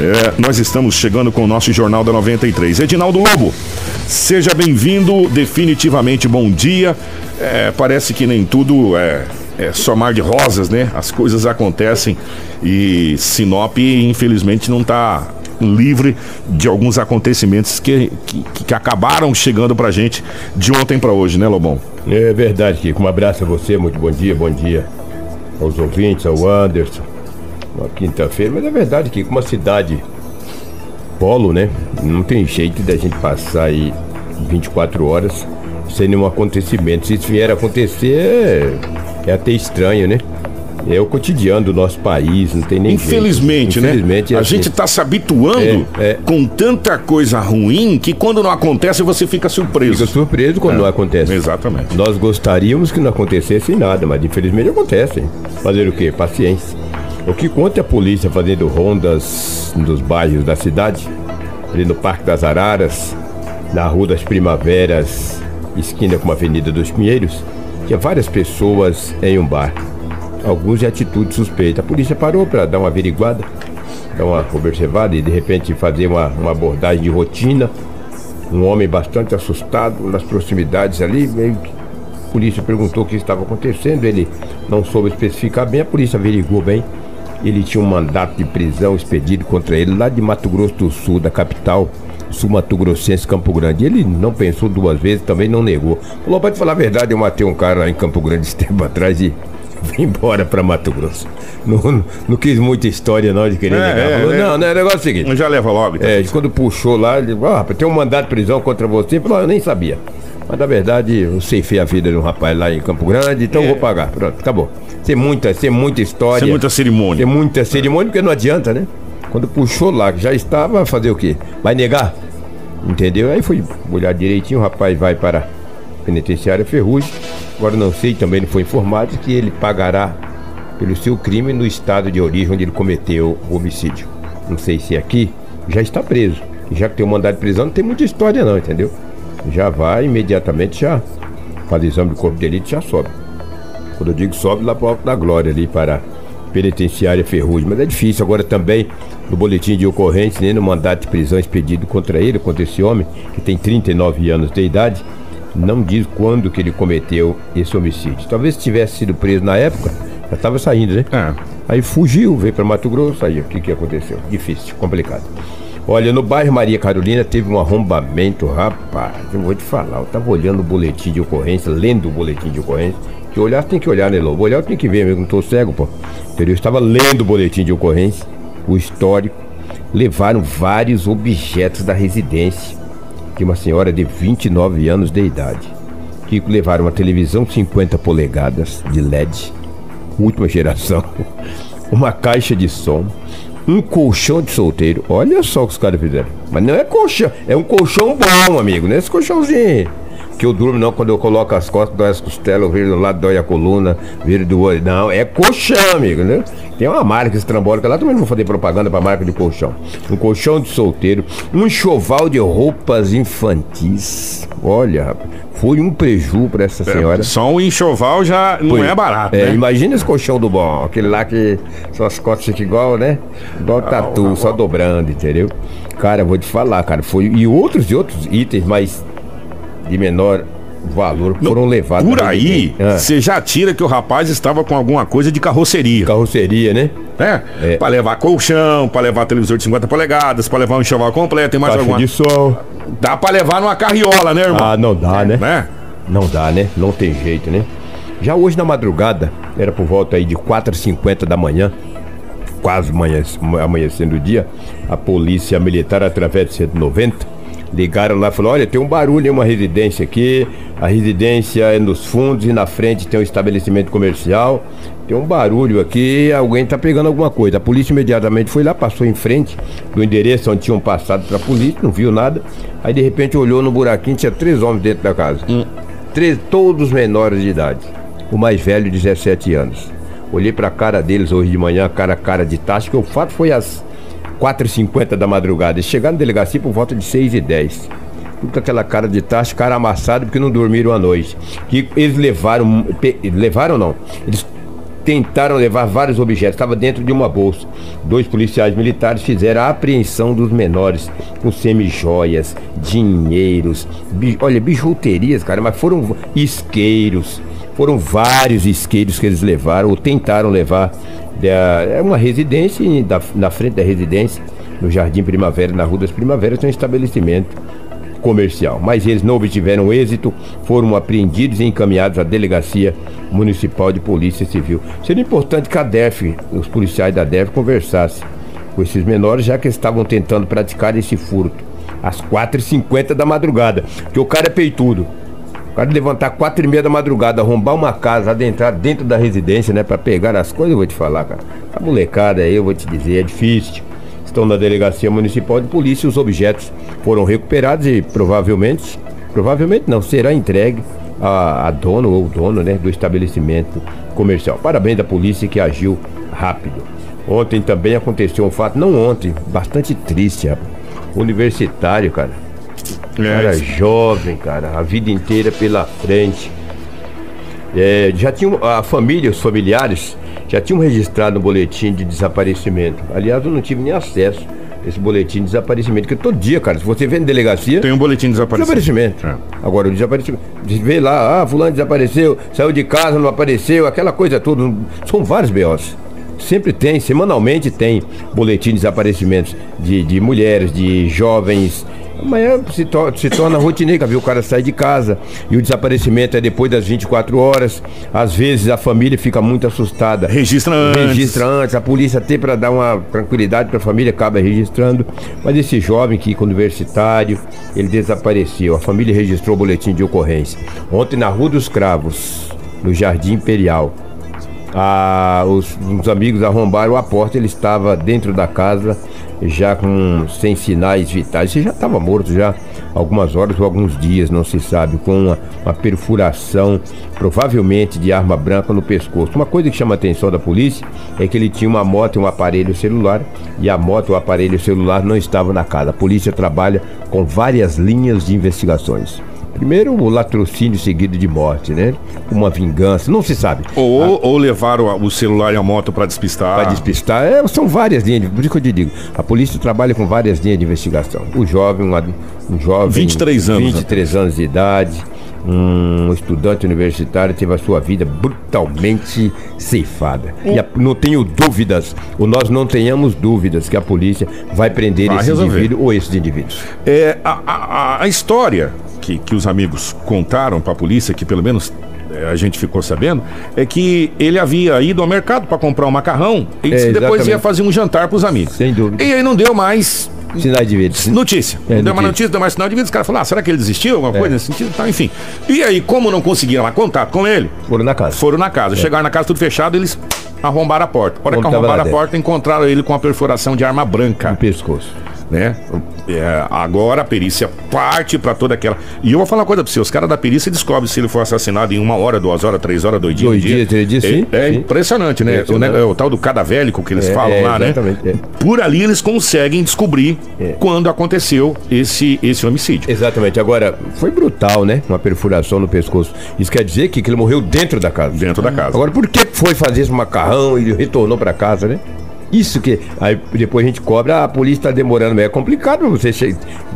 É, nós estamos chegando com o nosso Jornal da 93. Edinaldo Lobo, seja bem-vindo, definitivamente bom dia. É, parece que nem tudo é, é só mar de rosas, né? As coisas acontecem e Sinop, infelizmente, não está livre de alguns acontecimentos que, que, que acabaram chegando pra gente de ontem para hoje, né, Lobão? É verdade, Kiko. Um abraço a você, muito bom dia, bom dia aos ouvintes, ao Anderson. Uma quinta-feira, mas é verdade que uma cidade polo, né? Não tem jeito da gente passar aí 24 horas sem nenhum acontecimento. Se isso vier a acontecer, é, é até estranho, né? É o cotidiano do nosso país, não tem nem Infelizmente, jeito. né? Infelizmente, é a assim. gente está se habituando é, é. com tanta coisa ruim que quando não acontece você fica surpreso. Fica surpreso quando é. não acontece. Exatamente. Nós gostaríamos que não acontecesse nada, mas infelizmente acontece. Fazer o quê? Paciência. O que conta é a polícia fazendo rondas nos bairros da cidade, ali no Parque das Araras, na Rua das Primaveras, esquina com a Avenida dos Pinheiros, tinha várias pessoas em um bar. Alguns de atitude suspeita. A polícia parou para dar uma averiguada, dar uma observada e de repente fazer uma, uma abordagem de rotina. Um homem bastante assustado nas proximidades ali, meio que a polícia perguntou o que estava acontecendo, ele não soube especificar bem, a polícia averiguou bem ele tinha um mandato de prisão expedido contra ele lá de Mato Grosso do Sul, da capital sul-mato grossense, Campo Grande. Ele não pensou duas vezes, também não negou. Falou, pode falar a verdade, eu matei um cara lá em Campo Grande esse tempo atrás e vim embora pra Mato Grosso. Não, não, não quis muita história não de querer é, negar. Falou, é, não, não, é o negócio é o seguinte. Já leva logo. Então. É, quando puxou lá, ele falou, ah, tem um mandato de prisão contra você. Falou, ah, eu nem sabia. Mas na verdade, eu ceifei a vida de um rapaz lá em Campo Grande, então é. vou pagar. Pronto, acabou. Tem muita, tem muita história. Tem muita cerimônia. Tem muita cerimônia, porque não adianta, né? Quando puxou lá, já estava, fazer o quê? Vai negar? Entendeu? Aí fui olhar direitinho, o rapaz vai para a penitenciária Ferrugem. Agora não sei, também não foi informado que ele pagará pelo seu crime no estado de origem onde ele cometeu o homicídio. Não sei se é aqui, já está preso. Já que tem um mandado de prisão, não tem muita história não, entendeu? Já vai imediatamente, já faz exame do corpo de elite já sobe. Quando eu digo sobe, lá para o Alto da Glória, ali para penitenciária Ferrugem. Mas é difícil agora também, no boletim de ocorrência, nem no mandato de prisão expedido contra ele, contra esse homem, que tem 39 anos de idade, não diz quando que ele cometeu esse homicídio. Talvez tivesse sido preso na época, já estava saindo, né? É. Aí fugiu, veio para Mato Grosso, aí o que, que aconteceu? Difícil, complicado. Olha, no bairro Maria Carolina teve um arrombamento, rapaz. Eu vou te falar, eu tava olhando o boletim de ocorrência, lendo o boletim de ocorrência. Que olhar tem que olhar, né, Lobo? Olhar tem que ver mesmo, não tô cego, pô. Eu estava lendo o boletim de ocorrência, o histórico. Levaram vários objetos da residência de uma senhora de 29 anos de idade. Que levaram uma televisão 50 polegadas de LED, última geração, uma caixa de som, um colchão de solteiro. Olha só o que os caras fizeram. Mas não é colchão, é um colchão bom, amigo. Não é esse colchãozinho que eu durmo não quando eu coloco as costas, dói as costelas, eu viro do lado, dói a coluna, viro do olho. Não, é colchão, amigo, né? Tem uma marca estrambólica lá, também não vou fazer propaganda pra marca de colchão. Um colchão de solteiro, um enxoval de roupas infantis. Olha, rapaz. Foi um preju pra essa é, senhora. É, só um enxoval já não Foi. é barato. É, né? imagina esse colchão do bom, aquele lá que são as costas ficam igual, né? Igual tatu, ah, só dobrando, entendeu? Cara, vou te falar, cara, foi. E outros e outros itens, mas de menor valor foram levados. Por aí, ah. você ah. já tira que o rapaz estava com alguma coisa de carroceria. Carroceria, né? É. é. Pra levar colchão, pra levar televisor de 50 polegadas, pra levar um enxoval completo, tem mais Caixa alguma. de sol. Dá pra levar numa carriola, né, irmão? Ah, não dá, né? né? Não dá, né? Não tem jeito, né? Já hoje na madrugada, era por volta aí de 4h50 da manhã, quase amanhecendo o dia, a polícia militar, através de 190, ligaram lá e falaram: olha, tem um barulho em uma residência aqui, a residência é nos fundos e na frente tem um estabelecimento comercial. Tem um barulho aqui, alguém tá pegando alguma coisa. A polícia imediatamente foi lá, passou em frente do endereço onde tinham passado pra polícia, não viu nada. Aí de repente olhou no buraquinho, tinha três homens dentro da casa. Hum. Três, todos menores de idade. O mais velho, 17 anos. Olhei pra cara deles hoje de manhã, cara cara de taxa, que o fato foi as 4h50 da madrugada. Chegaram na delegacia por volta de 6h10. Tudo com aquela cara de taxa, cara amassado porque não dormiram a noite. Que eles levaram. Levaram não. Eles tentaram levar vários objetos, estava dentro de uma bolsa. Dois policiais militares fizeram a apreensão dos menores com semijoias, dinheiros, bi, olha, bijuterias, cara, mas foram isqueiros, foram vários isqueiros que eles levaram ou tentaram levar. É uma residência, na frente da residência, no Jardim Primavera, na Rua das Primaveras, tem um estabelecimento comercial. Mas eles não obtiveram êxito, foram apreendidos e encaminhados à Delegacia Municipal de Polícia Civil. Seria importante que a DEF, os policiais da DEF, conversassem com esses menores, já que estavam tentando praticar esse furto às 4h50 da madrugada. Que o cara é peitudo. O cara levantar 4 e meia da madrugada, arrombar uma casa, adentrar dentro da residência, né? Pra pegar as coisas, eu vou te falar, cara. A molecada aí, eu vou te dizer, é difícil. Estão na Delegacia Municipal de Polícia, os objetos foram recuperados e provavelmente, provavelmente não, será entregue a, a dono ou dono né, do estabelecimento comercial. Parabéns da polícia que agiu rápido. Ontem também aconteceu um fato, não ontem, bastante triste, rapaz. Universitário, cara. É. Cara jovem, cara, a vida inteira pela frente. É, já tinha a família, os familiares já tinham registrado um boletim de desaparecimento. Aliás, eu não tive nem acesso a esse boletim de desaparecimento, que todo dia, cara, se você vê na delegacia. Tem um boletim de desaparecimento. Desaparecimento. É. Agora, o desaparecimento. Vê lá, ah, fulano desapareceu, saiu de casa, não apareceu, aquela coisa toda. São vários BOs. Sempre tem, semanalmente tem boletim de desaparecimentos de, de mulheres, de jovens, Amanhã se, to se torna rotineira, viu? O cara sai de casa e o desaparecimento é depois das 24 horas. Às vezes a família fica muito assustada. Registra antes. Registra antes. A polícia até para dar uma tranquilidade para a família acaba registrando. Mas esse jovem que universitário, ele desapareceu. A família registrou o boletim de ocorrência. Ontem na Rua dos Cravos, no Jardim Imperial. Ah, os, os amigos arrombaram a porta, ele estava dentro da casa já com sem sinais vitais. Ele já estava morto já algumas horas ou alguns dias, não se sabe, com uma, uma, perfuração provavelmente de arma branca no pescoço. Uma coisa que chama a atenção da polícia é que ele tinha uma moto e um aparelho celular e a moto e o aparelho celular não estavam na casa. A polícia trabalha com várias linhas de investigações. Primeiro, o latrocínio seguido de morte, né? Uma vingança, não se sabe. Ou, ah, ou levaram o celular e a moto para despistar. Para despistar, é, são várias linhas, por isso que eu te digo. A polícia trabalha com várias linhas de investigação. O jovem, um, um jovem. 23 anos. 23 anos de idade um estudante universitário teve a sua vida brutalmente ceifada. E a, não tenho dúvidas, ou nós não tenhamos dúvidas, que a polícia vai prender vai esse resolver. indivíduo ou esses indivíduos. É, a, a, a história que, que os amigos contaram para a polícia, que pelo menos é, a gente ficou sabendo, é que ele havia ido ao mercado para comprar um macarrão e é, depois ia fazer um jantar para os amigos. Sem dúvida. E aí não deu mais Sinal de vida. Notícia. É, deu notícia. uma notícia, deu mais sinal de vida. Os caras falaram, ah, será que ele desistiu? Alguma é. coisa nesse sentido? Tá, enfim. E aí, como não conseguiram lá contato com ele? Foram na casa. Foram na casa. É. Chegaram na casa tudo fechado, eles arrombaram a porta. A hora que arrombaram a porta, encontraram ele com a perfuração de arma branca. No pescoço né? É, agora a perícia parte para toda aquela. E eu vou falar uma coisa para você: os caras da perícia descobrem se ele foi assassinado em uma hora, duas horas, três horas, dois dias. Dois dias, três dias, sim. É, é sim. impressionante, né? O, né? o, tal do cadavélico que eles é, falam é, lá, né? É. Por ali eles conseguem descobrir é. quando aconteceu esse, esse homicídio. Exatamente. Agora, foi brutal, né? Uma perfuração no pescoço. Isso quer dizer que, que ele morreu dentro da casa. Dentro da casa. Agora, por que foi fazer esse macarrão e retornou para casa, né? Isso que. Aí depois a gente cobra, a polícia tá demorando, é complicado você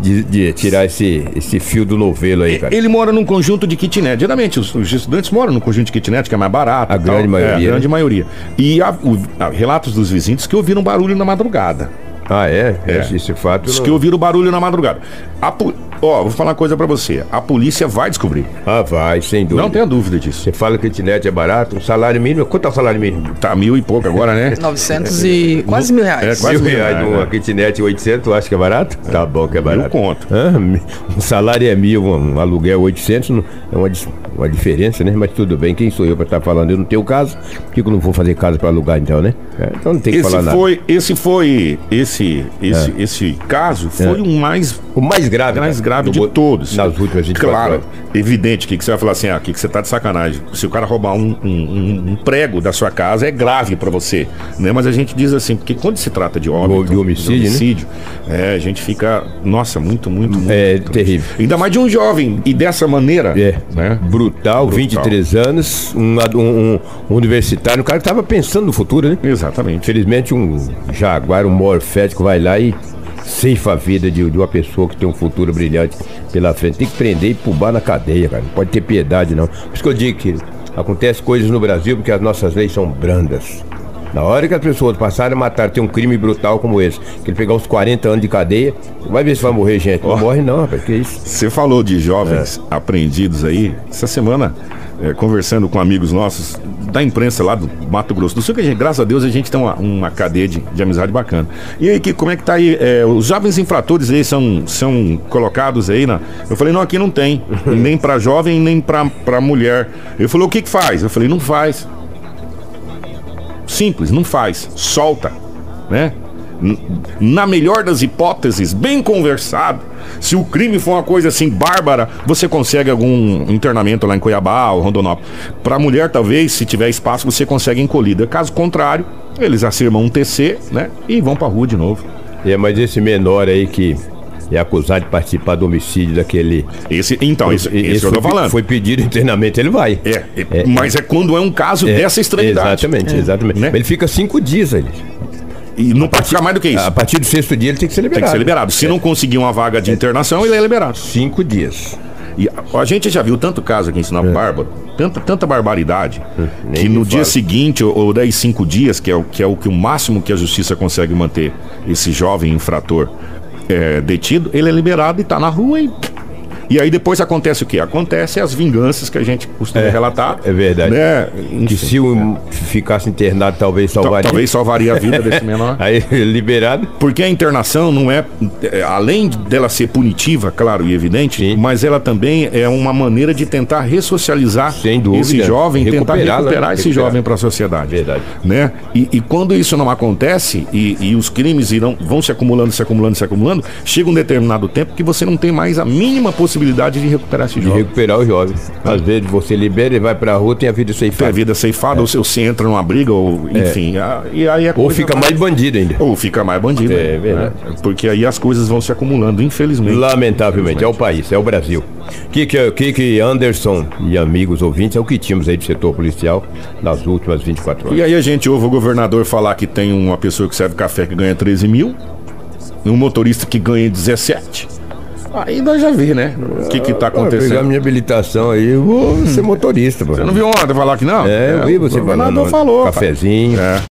de, de, tirar esse, esse fio do novelo aí, cara. Ele mora num conjunto de kitnet. Geralmente, os, os estudantes moram num conjunto de kitnet, que é mais barato. A grande tal. maioria. É, a grande né? maioria. E há, relatos dos vizinhos que ouviram barulho na madrugada. Ah, é? é. Esse, esse fato. Diz não... que ouviram barulho na madrugada. A, Ó, oh, vou falar uma coisa para você. A polícia vai descobrir. Ah, vai, sem dúvida. Não tenha dúvida disso. Você fala que a internet é barato, o salário mínimo. Quanto é o salário mínimo? Tá mil e pouco agora, né? 900 e. quase mil reais. É, quase mil, mil reais. reais numa né? kitnet 800, tu acha que é barato? É. Tá bom que é barato. Mil conto. Ah, um salário é mil, um aluguel 800, é uma, uma diferença, né? Mas tudo bem, quem sou eu para estar tá falando? Eu não tenho casa, por que eu não vou fazer casa para alugar então, né? É, então não tem que esse falar foi, nada. Esse foi, esse, esse, é. esse caso foi é. o mais... O mais grave. Mais grave grave No de bo- todos. nas últimas 24 Claro, horas. evidente que, que você vai falar assim, ah, que, que você tá de sacanagem. Se o cara roubar um, um- um- prego da sua casa, é grave pra você. Né? Mas a gente diz assim, porque quando se trata de óbito, De homicídio, né? é, a gente fica, nossa, muito, muito, muito. É terrível. Ainda mais de um jovem. E dessa maneira, É, né? brutal, 23 anos, um, um- um universitário, um cara que tava pensando no futuro, né? Exatamente. Infelizmente, um jaguar, um morfético vai lá e ceifa a vida de, de uma pessoa que tem um futuro brilhante pela frente. Tem que prender e pubar na cadeia, cara. Não pode ter piedade, não. Por isso que eu digo que acontece coisas no Brasil porque as nossas leis são brandas. Na hora que as pessoas passarem a matar, tem um crime brutal como esse, que ele pegar uns 40 anos de cadeia, vai ver se vai morrer gente. Não morre não, rapaz, que isso. Você falou de jovens É. apreendidos aí. Essa semana, é, conversando com amigos nossos da imprensa lá do Mato Grosso do Sul, que a gente, graças a Deus a gente tem uma, uma cadeia de, de amizade bacana. E aí, que, como é que tá aí? É, os jovens infratores aí são, são colocados aí na. Eu falei, não, aqui não tem. nem pra jovem, nem pra mulher. Ele falou, o que que faz? Eu falei, não faz. Simples, não faz. Solta, né? Na melhor das hipóteses, bem conversado. Se o crime for uma coisa assim bárbara, você consegue algum internamento lá em Cuiabá ou Rondonópolis. Para mulher, talvez, se tiver espaço, você consegue encolhida. Caso contrário, eles acirmam um TC, né? E vão pra rua de novo. É, mas esse menor aí que é acusado de participar do homicídio daquele. Esse, então, esse, esse, que eu foi, tô falando. foi pedido internamente, ele vai. É, é, mas é quando é um caso É, dessa extremidade. Exatamente, exatamente. Né? Ele fica cinco dias ali. E não ficar mais do que isso. A partir do sexto dia ele tem que ser Tem liberado. que ser liberado. Se não conseguir uma vaga de internação, ele é liberado. Cinco dias. E a, a gente já viu tanto caso aqui em Sinop Bárbaro, tanta, tanta barbaridade, nem que no dia seguinte, ou, ou daí cinco dias, que é, o, que é o que o máximo que a justiça consegue manter esse jovem infrator é, detido, ele é liberado e tá na rua e. E aí depois acontece o quê? Acontece as vinganças que a gente costuma É, relatar. é verdade. Né? Que se um ficasse internado, talvez tal- salvaria. talvez salvaria a vida desse menor. Aí liberado. Porque a internação não é, é, além dela ser punitiva, claro e evidente, Sim. mas ela também é uma maneira de tentar ressocializar dúvida. esse jovem, tentar Recuperar, né? recuperar esse Recuperar. jovem para a sociedade. Verdade. Né? E, e quando isso não acontece e, e os crimes irão, vão se acumulando, se acumulando, se acumulando, chega um determinado tempo que você não tem mais a mínima possibilidade de recuperar esse De jovem. recuperar o jovem. Às vezes você libera, ele vai pra rua, tem a vida Tem a ceifada. vida ceifada, ou se você entra numa briga, ou enfim. a- E aí a É. Ou fica mais bandido ainda. Ou fica mais bandido. É né? verdade. Porque aí as coisas vão se acumulando, infelizmente. Lamentavelmente, é o país, é o Brasil. Que que, Anderson e amigos ouvintes é o que tínhamos aí do setor policial nas últimas 24 horas. E aí a gente ouve o governador falar que tem uma pessoa que serve café que ganha 13 mil, e um motorista que ganha 17. Aí nós já vê, né? O que que tá Ah, pegar acontecendo. minha habilitação aí, eu vou ser motorista. Você não viu ontem falar que não? É, eu vi você o governador falando. falou. rapaz. Cafezinho. É.